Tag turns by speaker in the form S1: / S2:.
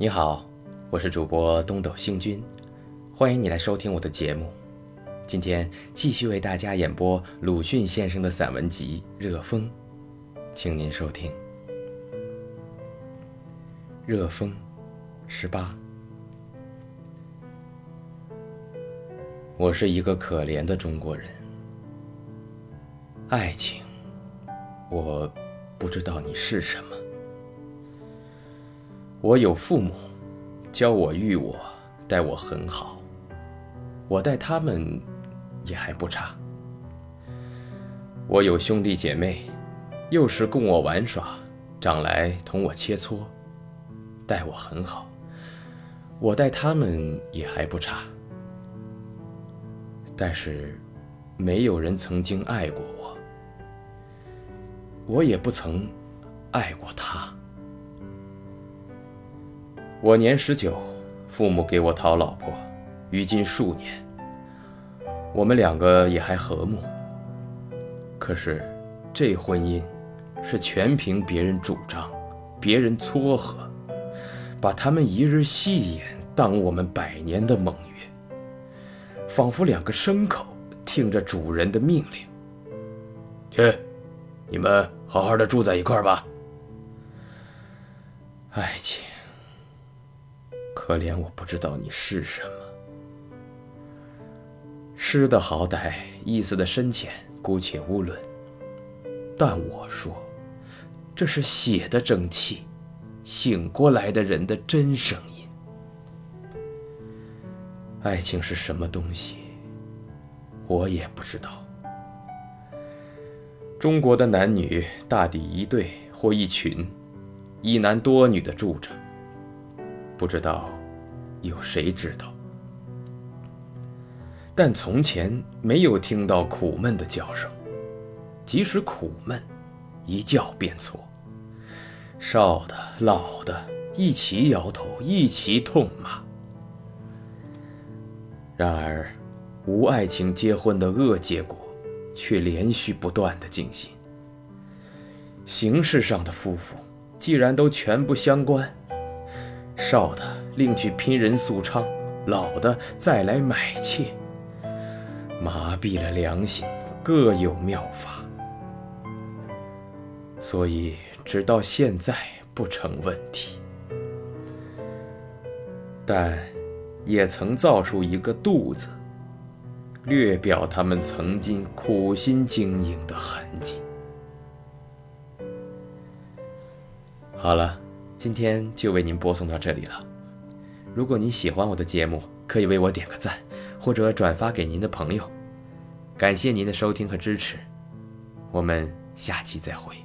S1: 你好，我是主播东斗星君，欢迎你来收听我的节目。今天继续为大家演播鲁迅先生的散文集《热风》，请您收听《热风》十八。我是一个可怜的中国人，爱情，我不知道你是什么。我有父母，教我育我，待我很好，我待他们也还不差。我有兄弟姐妹，幼时供我玩耍，长来同我切磋，待我很好，我待他们也还不差。但是，没有人曾经爱过我，我也不曾爱过他。我年十九，父母给我讨老婆，于今数年，我们两个也还和睦。可是，这婚姻是全凭别人主张，别人撮合，把他们一日戏言当我们百年的盟约，仿佛两个牲口听着主人的命令。去，你们好好的住在一块儿吧。爱情。可怜我不知道你是什么。诗的好歹，意思的深浅，姑且勿论。但我说，这是血的蒸汽，醒过来的人的真声音。爱情是什么东西，我也不知道。中国的男女大抵一对或一群，一男多女的住着，不知道。有谁知道？但从前没有听到苦闷的叫声，即使苦闷，一叫便错。少的、老的，一齐摇头，一齐痛骂。然而，无爱情结婚的恶结果，却连续不断的进行。形式上的夫妇，既然都全不相关，少的。另去拼人素娼，老的再来买妾，麻痹了良心，各有妙法，所以直到现在不成问题。但也曾造出一个“肚子，略表他们曾经苦心经营的痕迹。好了，今天就为您播送到这里了。如果您喜欢我的节目，可以为我点个赞，或者转发给您的朋友。感谢您的收听和支持，我们下期再会。